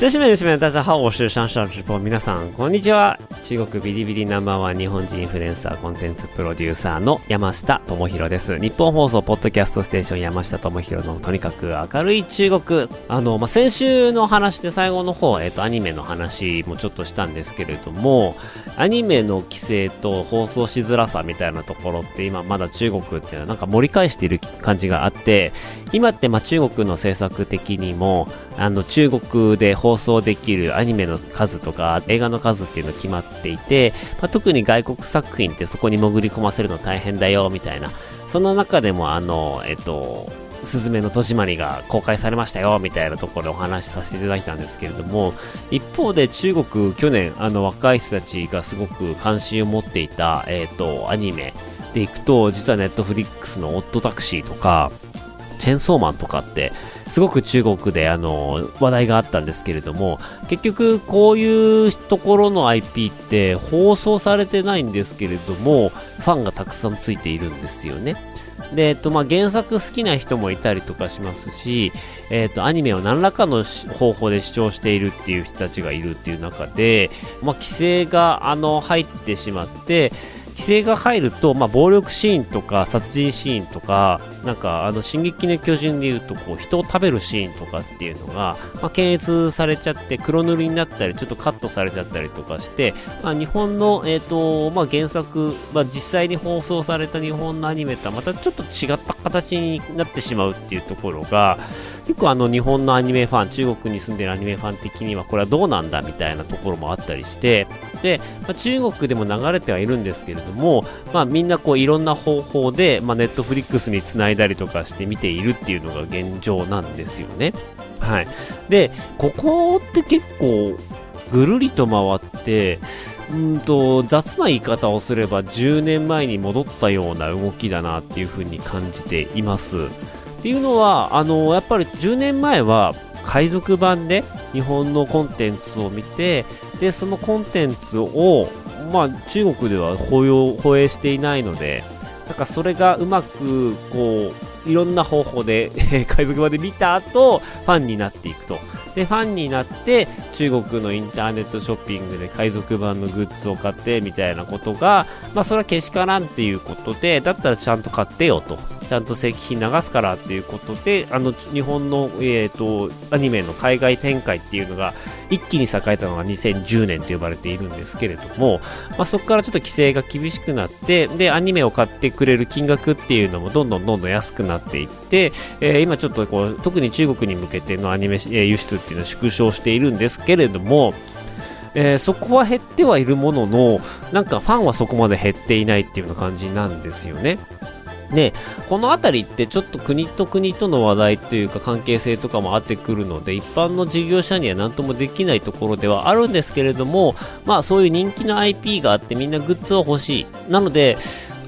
女子们、女子们，大家好，我是上上直播。皆さん、こんにちは。中国ビリビリナンバーワン日本人インフルエンサーコンテンツプロデューサーの山下智博です。日本放送ポッドキャストステーション山下智博のとにかく明るい中国。あの、まあ、先週の話で最後の方、えっ、と、アニメの話もちょっとしたんですけれども、アニメの規制と放送しづらさみたいなところって今まだ中国っていうのはなんか盛り返している感じがあって、今ってま中国の制作的にも、あの中国で放送できるアニメの数とか映画の数っていうの決まっていて、まあ、特に外国作品ってそこに潜り込ませるの大変だよみたいな。その中でもあのえっと「すずめの戸締まり」が公開されましたよみたいなところでお話しさせていただいたんですけれども一方で中国去年あの若い人たちがすごく関心を持っていた、えっとアニメでいくと実はネットフリックスの「オットタクシー」とかチェンソーマンとかってすごく中国であの話題があったんですけれども結局こういうところの IP って放送されてないんですけれどもファンがたくさんついているんですよね。で、えっと、まあ、原作好きな人もいたりとかしますし、えっと、アニメを何らかの方法で視聴しているっていう人たちがいるっていう中で、まあ、規制が、あの、入ってしまって、規制が入ると、まあ、暴力シーンとか殺人シーンとか、なんか、あの、進撃の巨人で言うと、こう、人を食べるシーンとかっていうのが、まあ、検閲されちゃって、黒塗りになったり、ちょっとカットされちゃったりとかして、まあ、日本の、えっ、と、まあ、原作、まあ、実際に放送された日本のアニメとはまたちょっと違った形になってしまうっていうところが、結構あの日本のアニメファン、中国に住んでるアニメファン的にはこれはどうなんだみたいなところもあったりして、で、まあ、中国でも流れてはいるんですけれども、まあみんなこういろんな方法で、まあネットフリックスにつないだりとかして見ているっていうのが現状なんですよね。はい。で、ここって結構ぐるりと回って、うんと雑な言い方をすれば10年前に戻ったような動きだなっていうふうに感じています。っていうのは、あの、やっぱり10年前は海賊版で日本のコンテンツを見て、で、そのコンテンツを、まあ、中国では放用、放映していないので、なんかそれがうまく、こう、いろんな方法で、海賊版で見た後、ファンになっていくと。で、ファンになって、中国のインターネットショッピングで海賊版のグッズを買って、みたいなことが、まあ、それはけしからんっていうことで、だったらちゃんと買ってよと。ちゃんと正規品流すからっていうことで、あの、日本の、えっ、と、アニメの海外展開っていうのが、一気に栄えたのが2010年と呼ばれているんですけれども、まあ、そこからちょっと規制が厳しくなって、で、アニメを買ってくれる金額っていうのもどんどんどんどん安くなっていって、えー今ちょっとこう、特に中国に向けてのアニメ、えー輸出ってていうのは縮小しているんですけれども、えーそこは減ってはいるものの、なんかファンはそこまで減っていないっていうような感じなんですよね。で、このあたりってちょっと国と国との話題というか関係性とかもあってくるので、一般の事業者には何ともできないところではあるんですけれども、まあそういう人気の IP があってみんなグッズを欲しい。なので、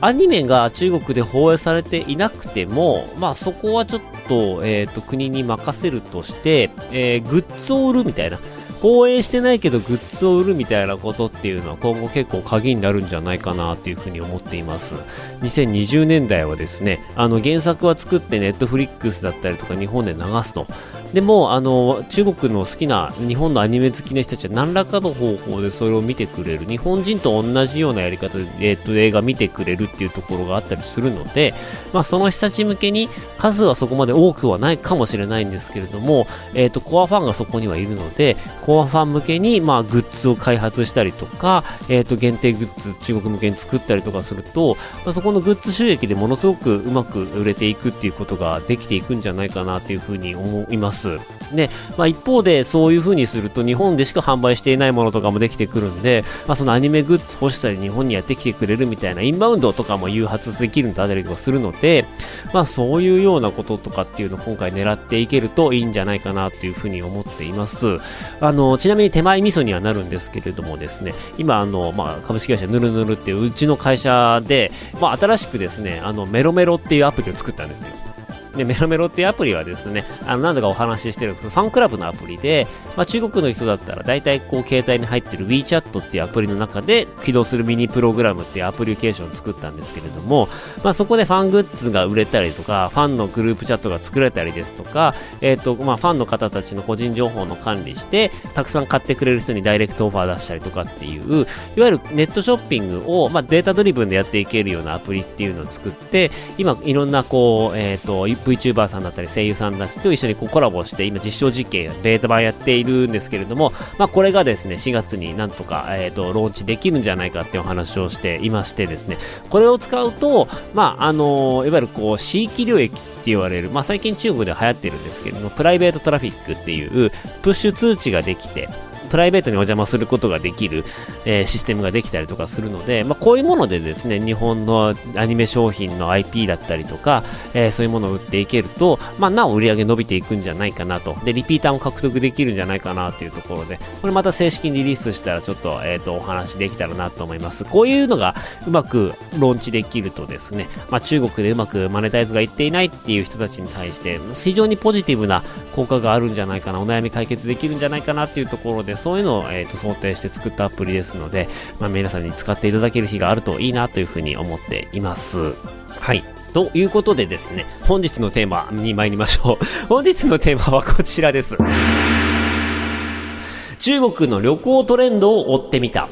アニメが中国で放映されていなくても、まあそこはちょっと、えっ、と、国に任せるとして、えーグッズを売るみたいな。公演してないけどグッズを売るみたいなことっていうのは今後結構鍵になるんじゃないかなっていうふうに思っています。2020年代はですね、あの原作は作ってネットフリックスだったりとか日本で流すと。でも、あの、中国の好きな日本のアニメ好きな人たちは何らかの方法でそれを見てくれる。日本人と同じようなやり方で、えっと、映画見てくれるっていうところがあったりするので、まあ、その人たち向けに数はそこまで多くはないかもしれないんですけれども、えっと、コアファンがそこにはいるので、コアファン向けに、まあ、グズを開発したりとか、えっと、限定グッズ中国向けに作ったりとかすると、まあ、そこのグッズ収益でものすごくうまく売れていくっていうことができていくんじゃないかなっていうふうに思います。で、まあ、一方でそういうふうにすると日本でしか販売していないものとかもできてくるんで、まあ、そのアニメグッズ欲しさで日本にやってきてくれるみたいなインバウンドとかも誘発できるんだったりとかするので、まあそういうようなこととかっていうのを今回狙っていけるといいんじゃないかなっていうふうに思っています。あの、ちなみに手前味噌にはなるんですけれどもですね、今あの、まあ株式会社ぬるぬるっていううちの会社で、まあ新しくですね、あのメロメロっていうアプリを作ったんですよ。で、メロメロっていうアプリはですね、あの、何度かお話ししてるんですけど、ファンクラブのアプリで、まあ、中国の人だったら、大体こう、携帯に入ってる WeChat っていうアプリの中で、起動するミニプログラムっていうアプリケーションを作ったんですけれども、まあ、そこでファングッズが売れたりとか、ファンのグループチャットが作れたりですとか、えっ、ー、と、まあ、ファンの方たちの個人情報の管理して、たくさん買ってくれる人にダイレクトオファー出したりとかっていう、いわゆるネットショッピングを、まあ、データドリブンでやっていけるようなアプリっていうのを作って、今、いろんなこう、えっ、ー、と、VTuber さんだったり声優さんたちと一緒にこうコラボして、今実証実験、ベータ版やっているんですけれども、まあ、これがですね、4月になんとか、え、ー、と、ローンチできるんじゃないかっていうお話をしていましてですね、これを使うと、まあ、あのいわゆるこう、地域領域って言われる、まあ、最近中国で流行ってるんですけれども、プライベートトラフィックっていう、プッシュ通知ができて、プライベートにお邪魔することができる、えー、システムができたりとかするので、まあ、こういうものでですね、日本のアニメ商品の IP だったりとか、えー、そういうものを売っていけると、まあ、なお売り上げ伸びていくんじゃないかなと。で、リピーターも獲得できるんじゃないかなというところで、これまた正式にリリースしたらちょっと、えっ、ー、と、お話できたらなと思います。こういうのがうまくローンチできるとですね、まあ、中国でうまくマネタイズがいっていないっていう人たちに対して、非常にポジティブな効果があるんじゃないかな、お悩み解決できるんじゃないかなっていうところです、そういうのを、えっ、ー、と、想定して作ったアプリですので、まあ、皆さんに使っていただける日があるといいなというふうに思っています。はい。ということでですね、本日のテーマに参りましょう。本日のテーマはこちらです。中国の旅行トレンドを追ってみた。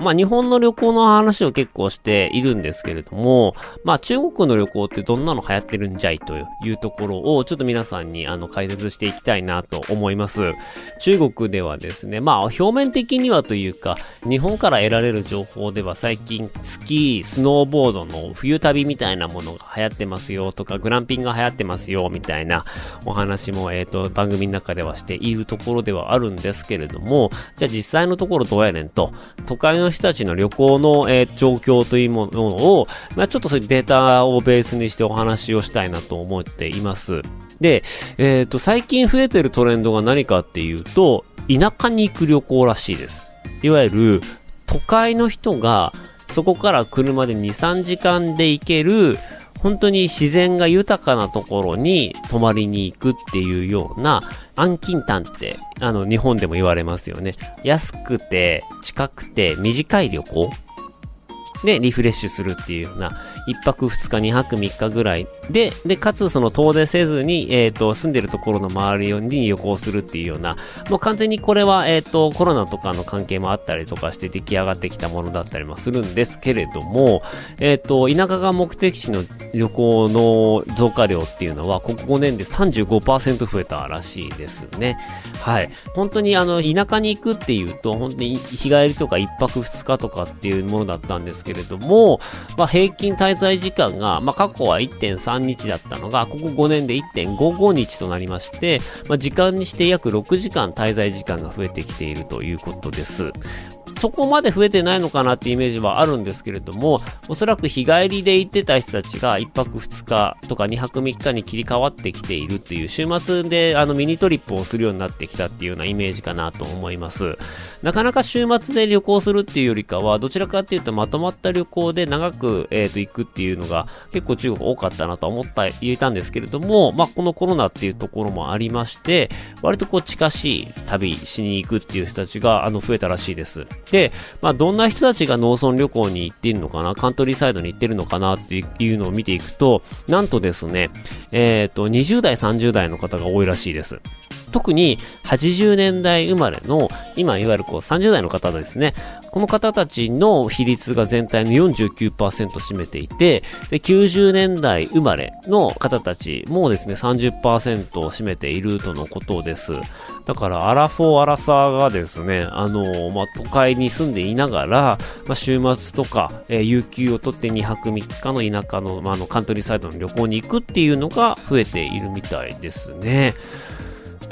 まあ日本の旅行の話を結構しているんですけれども、まあ中国の旅行ってどんなの流行ってるんじゃいというところをちょっと皆さんにあの解説していきたいなと思います。中国ではですね、まあ表面的にはというか、日本から得られる情報では最近スキー、スノーボードの冬旅みたいなものが流行ってますよとか、グランピングが流行ってますよみたいなお話も、えっ、ー、と、番組の中ではしているところではあるんですけれども、じゃあ実際のところどうやねんと、都会の人たちの旅行の、えー、状況というものを、まあ、ちょっとそういうデータをベースにしてお話をしたいなと思っています。で、えっ、ー、と、最近増えてるトレンドが何かっていうと、田舎に行く旅行らしいです。いわゆる、都会の人が、そこから車で2、3時間で行ける、本当に自然が豊かなところに泊まりに行くっていうような安近短って、あの、日本でも言われますよね。安くて、近くて、短い旅行で、リフレッシュするっていうような、1泊2日、2泊3日ぐらいで、で、かつその遠出せずに、えっ、ー、と、住んでるところの周りに旅行するっていうような、もう完全にこれは、えっ、ー、と、コロナとかの関係もあったりとかして出来上がってきたものだったりもするんですけれども、えっ、ー、と、田舎が目的地の旅行の増加量っていうのは、ここ5年で35%増えたらしいですね。はい。本当にあの、田舎に行くっていうと、本当に日帰りとか1泊2日とかっていうものだったんですけれども、まあ、平均滞在時間が、まあ、過去は1.3日だったのが、ここ5年で1.55日となりまして、まあ、時間にして約6時間滞在時間が増えてきているということです。そこまで増えてないのかなってイメージはあるんですけれども、おそらく日帰りで行ってた人たちが1泊2日とか2泊3日に切り替わってきているっていう週末であのミニトリップをするようになってきたっていうようなイメージかなと思います。なかなか週末で旅行するっていうよりかは、どちらかっていうとまとまった旅行で長く、えー、と行くっていうのが結構中国多かったなと思った言えたんですけれども、まあ、このコロナっていうところもありまして、割とこう近しい旅しに行くっていう人たちがあの増えたらしいです。で、まあ、どんな人たちが農村旅行に行っているのかな、カントリーサイドに行ってるのかなっていうのを見ていくと、なんとですね、えっ、ー、と、20代、30代の方が多いらしいです。特に80年代生まれの、今いわゆるこう30代の方ですね。この方たちの比率が全体の49%占めていて、で、90年代生まれの方たちもですね、30%を占めているとのことです。だから、アラフォー、アラサーがですね、あの、まあ、都会に住んでいながら、まあ、週末とか、えー、有給を取って2泊3日の田舎の、まあ、の、カントリーサイドの旅行に行くっていうのが増えているみたいですね。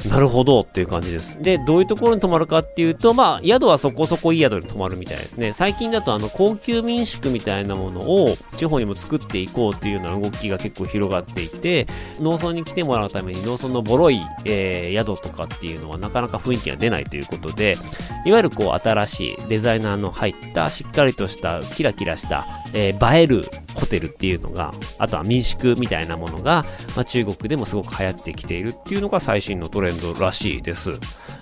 なるほどっていう感じです。で、どういうところに泊まるかっていうと、まあ、宿はそこそこいい宿に泊まるみたいですね。最近だとあの、高級民宿みたいなものを地方にも作っていこうっていうような動きが結構広がっていて、農村に来てもらうために農村のボロい、えー、宿とかっていうのはなかなか雰囲気が出ないということで、いわゆるこう、新しいデザイナーの入ったしっかりとしたキラキラしたえー、映えるホテルっていうのが、あとは民宿みたいなものが、まあ、中国でもすごく流行ってきているっていうのが最新のトレンドらしいです。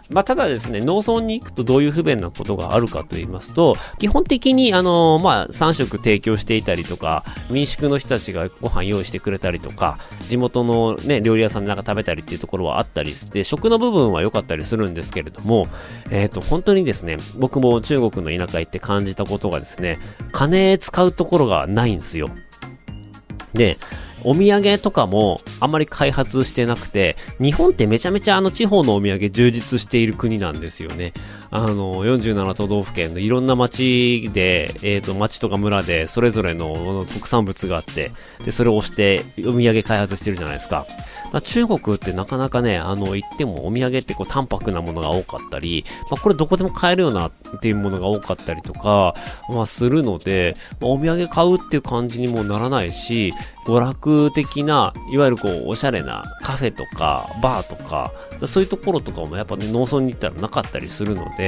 まあ、ただですね、農村に行くとどういう不便なことがあるかと言いますと、基本的に、あの、まあ、3食提供していたりとか、民宿の人たちがご飯用意してくれたりとか、地元のね、料理屋さんでなんか食べたりっていうところはあったりして、食の部分は良かったりするんですけれども、えっ、ー、と、本当にですね、僕も中国の田舎行って感じたことがですね、金使うところがないんですよ。で、お土産とかもあんまり開発してなくて、日本ってめちゃめちゃあの地方のお土産充実している国なんですよね。あの、47都道府県のいろんな町で、えっ、ー、と、町とか村でそれぞれの特産物があって、で、それを押してお土産開発してるじゃないですか。中国ってなかなかね、あの、行ってもお土産ってこう淡白なものが多かったり、まあ、これどこでも買えるようなっていうものが多かったりとか、まあ、するので、まあ、お土産買うっていう感じにもならないし、娯楽的な、いわゆるこう、おしゃれなカフェとか、バーとか、そういうところとかもやっぱね、農村に行ったらなかったりするので、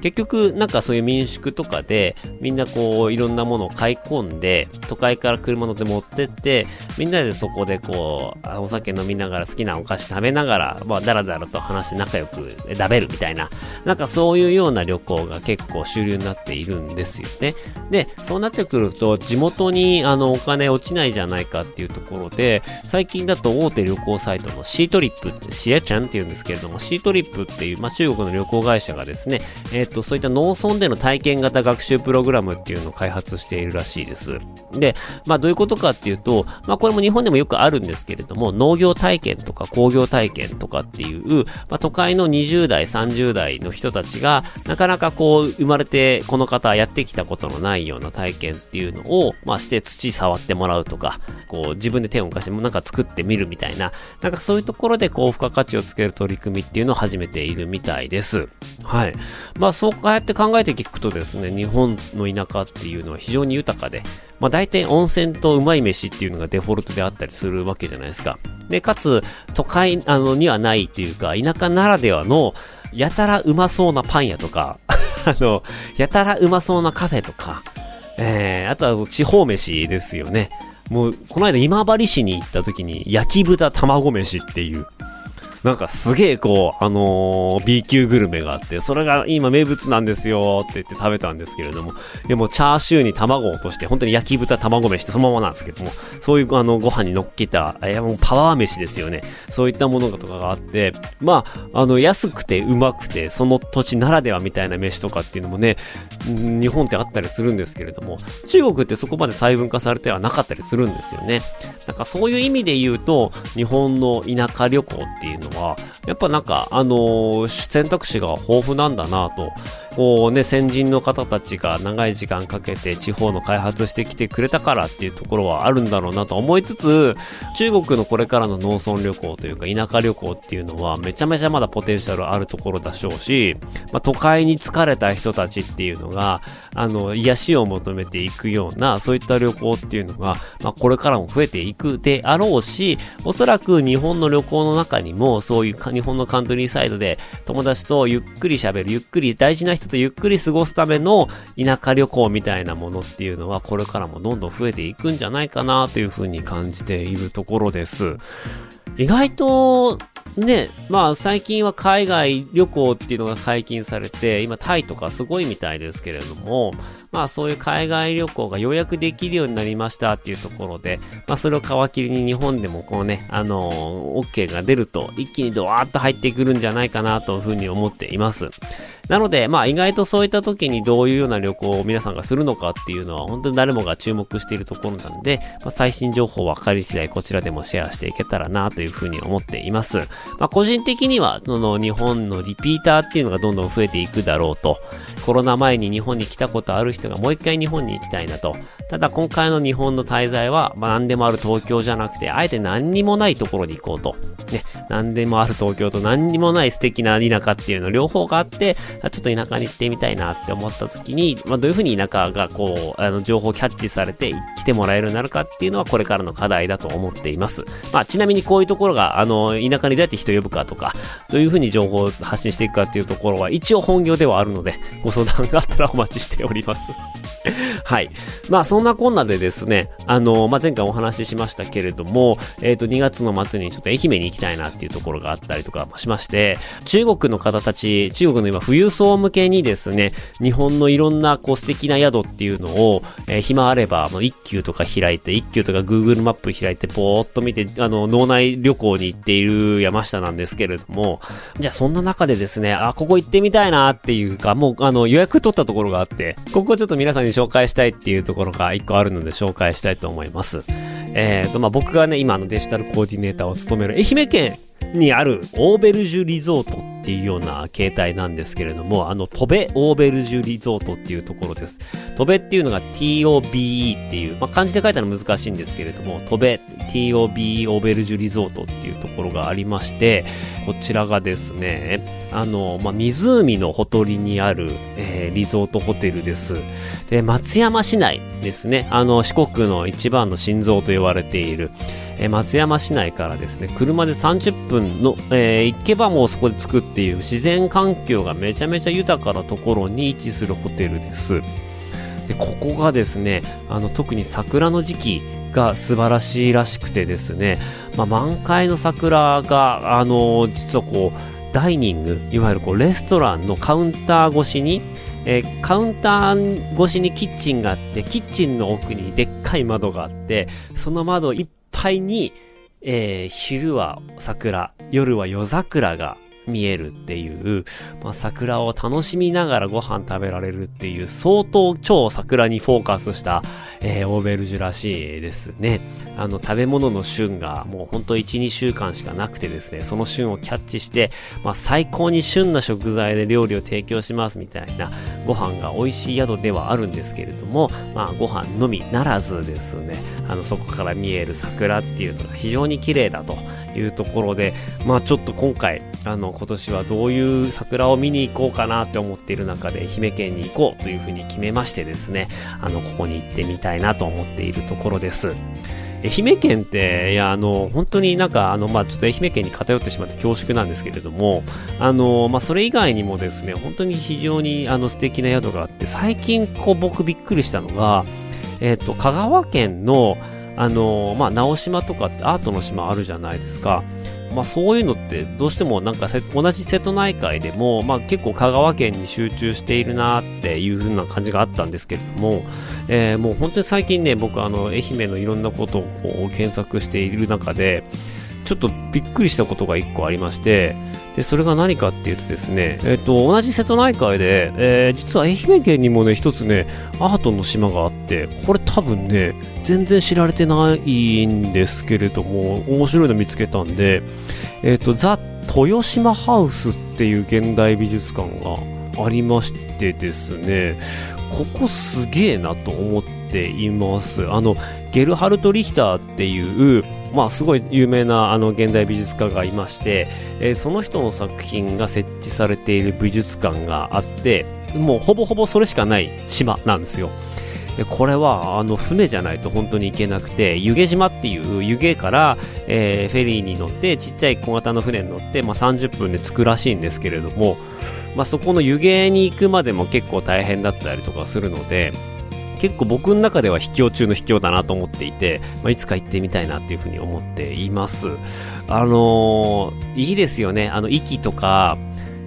結局、なんかそういう民宿とかで、みんなこう、いろんなものを買い込んで、都会から車乗って持ってって、みんなでそこでこう、お酒飲みながら好きなお菓子食べながら、まあ、だらだらと話して仲良く食べるみたいな、なんかそういうような旅行が結構主流になっているんですよね。で、そうなってくると、地元にあのお金落ちないじゃないかっていうところで、最近だと大手旅行サイトのシートリップって、シエちゃんっていうんですけれども、シートリップっていう、まあ、中国の旅行会社がですね、え、ー、と、そういった農村での体験型学習プログラムっていうのを開発しているらしいです。で、まあ、どういうことかっていうと、まあ、これも日本でもよくあるんですけれども、農業体験とか工業体験とかっていう、まあ、都会の20代、30代の人たちが、なかなかこう、生まれてこの方やってきたことのないような体験っていうのを、まあ、して土触ってもらうとか、こう、自分で手を動かしてなんか作ってみるみたいな、なんかそういうところでこう、付加価値をつける取り組みっていうのを始めているみたいです。はい。まあ、そうやって考えて聞くとですね、日本の田舎っていうのは非常に豊かで、まあ、大体温泉とうまい飯っていうのがデフォルトであったりするわけじゃないですか。で、かつ、都会あのにはないっていうか、田舎ならではの、やたらうまそうなパン屋とか、あの、やたらうまそうなカフェとか、えー、あとは地方飯ですよね。もう、この間今治市に行った時に、焼き豚卵飯っていう、なんかすげえこう、あのー、B 級グルメがあって、それが今名物なんですよって言って食べたんですけれども、でもチャーシューに卵を落として、本当に焼き豚卵飯ってそのままなんですけども、そういうあのご飯に乗っけた、いやもうパワー飯ですよね。そういったものとかがあって、まあ、あの、安くてうまくて、その土地ならではみたいな飯とかっていうのもね、日本ってあったりするんですけれども、中国ってそこまで細分化されてはなかったりするんですよね。なんかそういう意味で言うと、日本の田舎旅行っていうのは、やっぱなんか、あのー、選択肢が豊富なんだなとこうね、先人の方たちが長い時間かけて地方の開発してきてくれたからっていうところはあるんだろうなと思いつつ、中国のこれからの農村旅行というか田舎旅行っていうのはめちゃめちゃまだポテンシャルあるところでしょうし、まあ、都会に疲れた人たちっていうのが、あの、癒しを求めていくような、そういった旅行っていうのが、まあ、これからも増えていくであろうし、おそらく日本の旅行の中にも、そういう日本のカントリーサイドで友達とゆっくり喋る、ゆっくり大事な人っとゆっくり過ごすための田舎旅行みたいなものっていうのはこれからもどんどん増えていくんじゃないかなというふうに感じているところです。意外とね、まあ最近は海外旅行っていうのが解禁されて、今タイとかすごいみたいですけれども、まあそういう海外旅行がようやくできるようになりましたっていうところで、まあそれを皮切りに日本でもこうね、あのー、OK が出ると一気にドワーッと入ってくるんじゃないかなというふうに思っています。なので、まあ意外とそういった時にどういうような旅行を皆さんがするのかっていうのは本当に誰もが注目しているところなので、まあ、最新情報分かり次第こちらでもシェアしていけたらなというふうに思っています。まあ個人的には、その日本のリピーターっていうのがどんどん増えていくだろうと。コロナ前に日本に来たことある人がもう一回日本に行きたいなと。ただ今回の日本の滞在は、まあ、何でもある東京じゃなくて、あえて何にもないところに行こうと。ね、何でもある東京と何にもない素敵な田舎っていうの両方があって、ちょっと田舎に行ってみたいなって思った時に、まあ、どういうふうに田舎がこう、あの、情報キャッチされて来てもらえるようになるかっていうのはこれからの課題だと思っています。まあ、ちなみにこういうところが、あの、田舎にどうやって人を呼ぶかとか、どういうふうに情報を発信していくかっていうところは一応本業ではあるので、ご相談があったらお待ちしております。はい。まあそんなこんなでですね、あの、まあ前回お話ししましたけれども、えっ、ー、と2月の末にちょっと愛媛に行きたいなっていうところがあったりとかしまして、中国の方たち、中国の今富裕層向けにですね、日本のいろんなこう素敵な宿っていうのを、えー、暇あれば、もう一級とか開いて、一級とか Google マップ開いて、ぼーっと見て、あの、脳内旅行に行っている山下なんですけれども、じゃあそんな中でですね、あ、ここ行ってみたいなっていうか、もうあの予約取ったところがあって、ここちょっと皆さんに紹介したいっていうところが1個あるので紹介したいと思います。え、ー、と、まあ、僕がね、今のデジタルコーディネーターを務める愛媛県にあるオーベルジュリゾートっていうような形態なんですけれども、あの、トベオーベルジュリゾートっていうところです。トベっていうのが TOBE っていう、まあ、漢字で書いたら難しいんですけれども、トベ TOBE オーベルジュリゾートっていうところがありまして、こちらがですね、あの、まあ、湖のほとりにある、えー、リゾートホテルです。で、松山市内ですね、あの、四国の一番の心臓と言われている、えー、松山市内からですね、車で30分の、えー、行けばもうそこで着くっていう自然環境がめちゃめちゃ豊かなところに位置するホテルです。で、ここがですね、あの、特に桜の時期が素晴らしいらしくてですね、まあ、満開の桜が、あの実はこう、ダイニング、いわゆるこう、レストランのカウンター越しに、えー、カウンター越しにキッチンがあって、キッチンの奥にでっかい窓があって、その窓いっぱいに、えー、昼は桜、夜は夜桜が見えるっていう、まあ、桜を楽しみながらご飯食べられるっていう相当超桜にフォーカスした、えー、オーベルジュらしいですね。あの食べ物の旬がもうほんと1、2週間しかなくてですね、その旬をキャッチして、まあ、最高に旬な食材で料理を提供しますみたいなご飯が美味しい宿ではあるんですけれども、まあ、ご飯のみならずですね、あのそこから見える桜っていうのが非常に綺麗だというところで、まあちょっと今回、あの今年はどういう桜を見に行こうかなって思っている中で愛媛県に行こうというふうに決めましてですね、あのここに行ってみたいなと思っているところです。愛媛県って、いや、あの、本当になんか、あの、まあ、ちょっと愛媛県に偏ってしまって恐縮なんですけれども、あの、まあ、それ以外にもですね、本当に非常に、あの、素敵な宿があって、最近、こう、僕びっくりしたのが、えっ、ー、と、香川県の、あのまあ、直島とかってアートの島あるじゃないですか。まあ、そういうのってどうしてもなんか同じ瀬戸内海でも、まあ、結構香川県に集中しているなっていう風な感じがあったんですけれども、えー、もう本当に最近ね僕あの愛媛のいろんなことをこう検索している中でちょっとびっくりしたことが1個ありまして、で、それが何かっていうとですね、えっ、ー、と、同じ瀬戸内海で、えー、実は愛媛県にもね、一つね、アートの島があって、これ多分ね、全然知られてないんですけれども、面白いの見つけたんで、えっ、ー、と、ザ・豊島ハウスっていう現代美術館がありましてですね、ここすげえなと思っています。あの、ゲルハルト・リヒターっていう、まあ、すごい有名なあの現代美術家がいまして、えー、その人の作品が設置されている美術館があってもうほぼほぼそれしかない島なんですよ。でこれはあの船じゃないと本当に行けなくて湯気島っていう湯気から、えー、フェリーに乗ってちっちゃい小型の船に乗って、まあ、30分で着くらしいんですけれども、まあ、そこの湯気に行くまでも結構大変だったりとかするので結構僕の中では秘境中の秘境だなと思っていて、まあ、いつか行ってみたいなっていうふうに思っています。あのー、いいですよね。あの、息とか、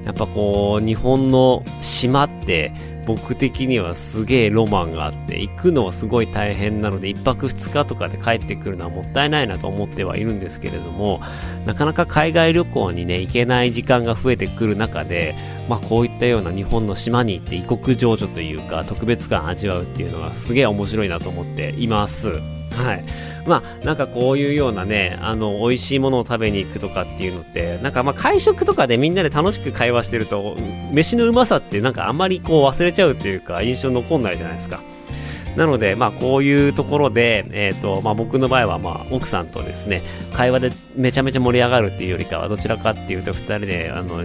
やっぱこう、日本の島って、僕的にはすげえロマンがあって、行くのはすごい大変なので、1泊2日とかで帰ってくるのはもったいないなと思ってはいるんですけれども、なかなか海外旅行にね、行けない時間が増えてくる中で、まあこういったような日本の島に行って異国情緒というか、特別感味わうっていうのはすげえ面白いなと思っています。はい。まあ、なんかこういうようなね、あの、美味しいものを食べに行くとかっていうのって、なんかまあ会食とかでみんなで楽しく会話してると、飯のうまさってなんかあんまりこう忘れちゃうっていうか、印象残んないじゃないですか。なので、まあ、こういうところで、え、ー、と、まあ、僕の場合は、まあ、奥さんとですね、会話でめちゃめちゃ盛り上がるっていうよりかは、どちらかっていうと、二人で、あの、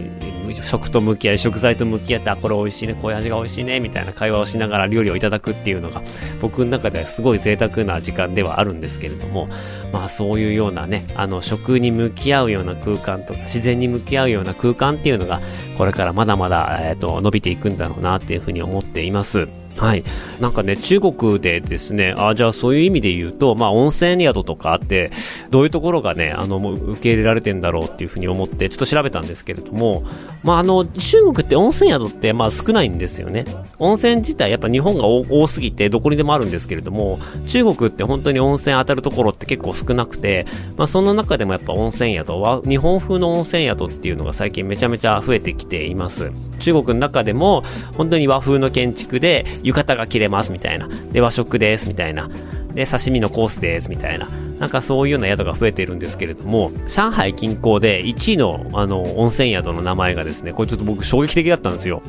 食と向き合い、食材と向き合って、あ、これ美味しいね、こういう味が美味しいね、みたいな会話をしながら料理をいただくっていうのが、僕の中ではすごい贅沢な時間ではあるんですけれども、まあ、そういうようなね、あの、食に向き合うような空間とか、自然に向き合うような空間っていうのが、これからまだまだ、えっ、ー、と、伸びていくんだろうなっていうふうに思っています。はい。なんかね、中国でですね、あじゃあそういう意味で言うと、まあ温泉宿とかあって、どういうところがね、あの、もう受け入れられてんだろうっていうふうに思って、ちょっと調べたんですけれども、まああの、中国って温泉宿ってまあ少ないんですよね。温泉自体やっぱ日本が多すぎてどこにでもあるんですけれども、中国って本当に温泉当たるところって結構少なくて、まあその中でもやっぱ温泉宿は、日本風の温泉宿っていうのが最近めちゃめちゃ増えてきています。中国の中でも本当に和風の建築で浴衣が着れますみたいな。で、和食ですみたいな。で、刺身のコースですみたいな。なんかそういうような宿が増えてるんですけれども、上海近郊で1位のあの温泉宿の名前がですね、これちょっと僕衝撃的だったんですよ。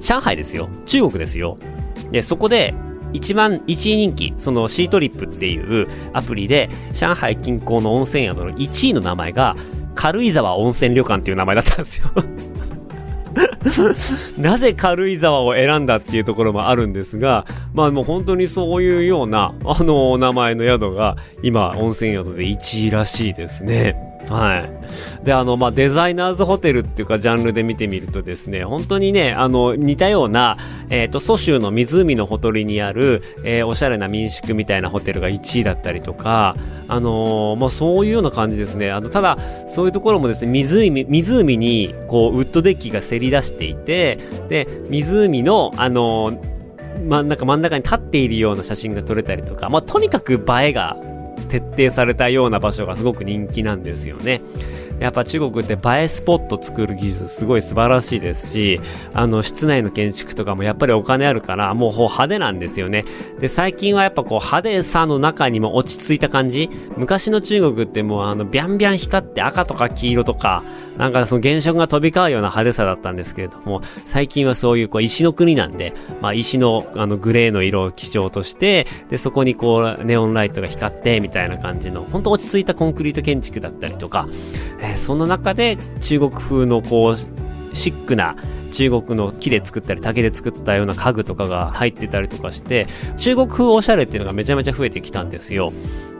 上海ですよ。中国ですよ。で、そこで一番1位人気、そのシートリップっていうアプリで、上海近郊の温泉宿の1位の名前が、軽井沢温泉旅館っていう名前だったんですよ なぜ軽井沢を選んだっていうところもあるんですが、まあもう本当にそういうような、あの、お名前の宿が、今、温泉宿で1位らしいですね。はい。で、あの、まあ、デザイナーズホテルっていうか、ジャンルで見てみるとですね、本当にね、あの、似たような、えっ、ー、と、蘇州の湖のほとりにある、えー、おしゃれな民宿みたいなホテルが1位だったりとか、あのー、まあ、そういうような感じですね。あの、ただ、そういうところもですね、湖、湖に、こう、ウッドデッキがせり出していて、で、湖の、あのま、なんか真ん中に立っているような写真が撮れたりとか、まあ、とにかく映えが徹底されたような場所がすごく人気なんですよね。やっぱ中国って映えスポット作る技術すごい素晴らしいですし、あの、室内の建築とかもやっぱりお金あるから、もう派手なんですよね。で、最近はやっぱこう派手さの中にも落ち着いた感じ。昔の中国ってもうあの、ビャンビャン光って赤とか黄色とか、なんかその原色が飛び交うような派手さだったんですけれども、最近はそういうこう石の国なんで、まあ石のあのグレーの色を基調として、で、そこにこうネオンライトが光って、みたいな感じの、ほんと落ち着いたコンクリート建築だったりとか、えー、その中で中国風のこう、シックな中国の木で作ったり竹で作ったような家具とかが入ってたりとかして中国風おしゃれっていうのがめちゃめちゃ増えてきたんですよ。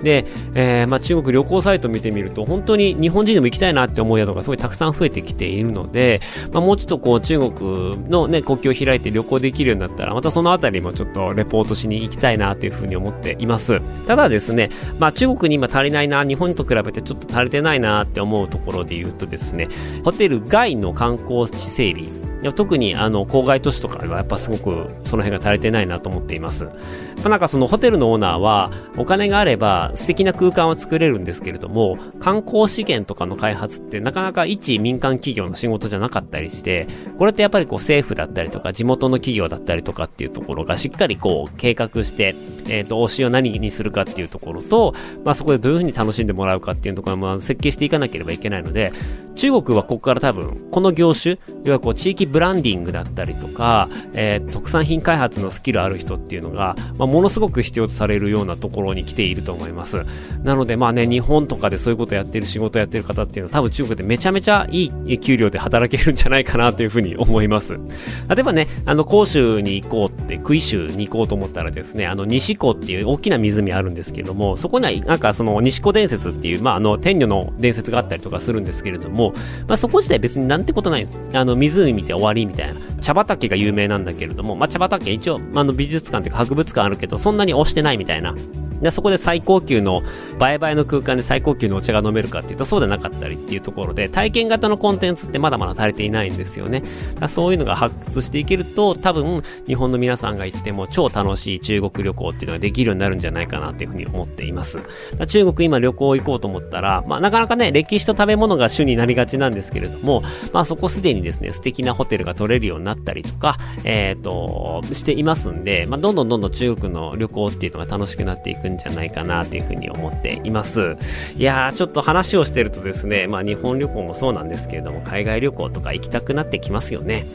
で、えー、まあ、中国旅行サイト見てみると本当に日本人でも行きたいなって思う宿がすごいたくさん増えてきているので、まあ、もうちょっとこう中国のね国境を開いて旅行できるようになったらまたそのあたりもちょっとレポートしに行きたいなというふうに思っています。ただですね、まあ、中国に今足りないな日本と比べてちょっと足りてないなって思うところで言うとですねホテル外の観光地整備特にあの郊外都市とかはやっぱすごくその辺が足りてないなと思っています。やっぱなんかそのホテルのオーナーはお金があれば素敵な空間は作れるんですけれども観光資源とかの開発ってなかなか一民間企業の仕事じゃなかったりしてこれってやっぱりこう政府だったりとか地元の企業だったりとかっていうところがしっかりこう計画してえっ、ー、と推しを何にするかっていうところとまあそこでどういうふうに楽しんでもらうかっていうところも設計していかなければいけないので中国はここから多分この業種要はこう地域ブランディングだったりとか、えー、特産品開発のスキルある人っていうのが、まあ、ものすごく必要とされるようなところに来ていると思います。なので、まあね、日本とかでそういうことやってる仕事やってる方っていうのは多分中国でめちゃめちゃいい給料で働けるんじゃないかなというふうに思います。例えばね、あの、広州に行こうって、杭州に行こうと思ったらですね、あの、西湖っていう大きな湖あるんですけども、そこにはなんかその西湖伝説っていう、まあ、あの、天女の伝説があったりとかするんですけれども、まあ、そこ自体別になんてことないんです。あの、湖見て終わりみたいな。茶畑が有名なんだけれども、まあ、茶畑一応、あの、美術館というか博物館あるけど、そんなに押してないみたいな。で、そこで最高級の、売買の空間で最高級のお茶が飲めるかっていうとそうでなかったりっていうところで、体験型のコンテンツってまだまだ足りていないんですよね。だそういうのが発掘していけると、多分、日本の皆さんが行っても超楽しい中国旅行っていうのができるようになるんじゃないかなっていうふうに思っています。中国今旅行行こうと思ったら、まあなかなかね、歴史と食べ物が主になりがちなんですけれども、まあそこすでにですね、素敵なホテルが取れるようになったりとか、えっ、ー、と、していますんで、まあどんどんどんどん中国の旅行っていうのが楽しくなっていくんじゃないかなというふうに思っています。いやー、ちょっと話をしてるとですね、まあ日本旅行もそうなんですけれども、海外旅行とか行きたくなってきますよね。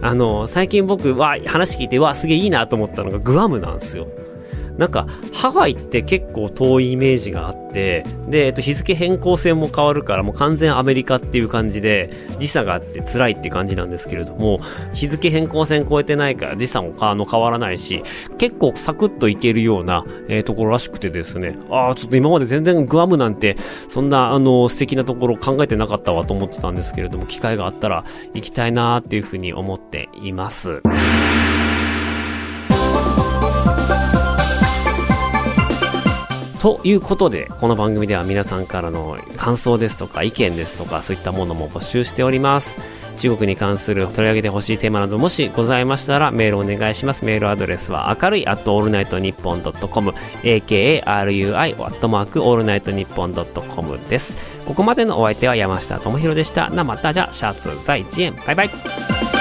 あの、最近僕は話聞いて、わ、すげえいいなと思ったのがグアムなんですよ。なんか、ハワイって結構遠いイメージがあって、で、えっと、日付変更線も変わるから、もう完全アメリカっていう感じで、時差があって辛いって感じなんですけれども、日付変更線超えてないから時差もあの変わらないし、結構サクッと行けるような、えー、ところらしくてですね、ああ、ちょっと今まで全然グアムなんて、そんな、あの、素敵なところ考えてなかったわと思ってたんですけれども、機会があったら行きたいなーっていうふうに思っています。ということで、この番組では皆さんからの感想ですとか意見ですとかそういったものも募集しております。中国に関する取り上げてほしいテーマなどもしございましたらメールお願いします。メールアドレスは明るい at allnightnippon.com akarui アットマークオールナイトニッポンドットコムです。ここまでのお相手は山下智博でした。なまたじゃ、シャツ在地園。バイバイ。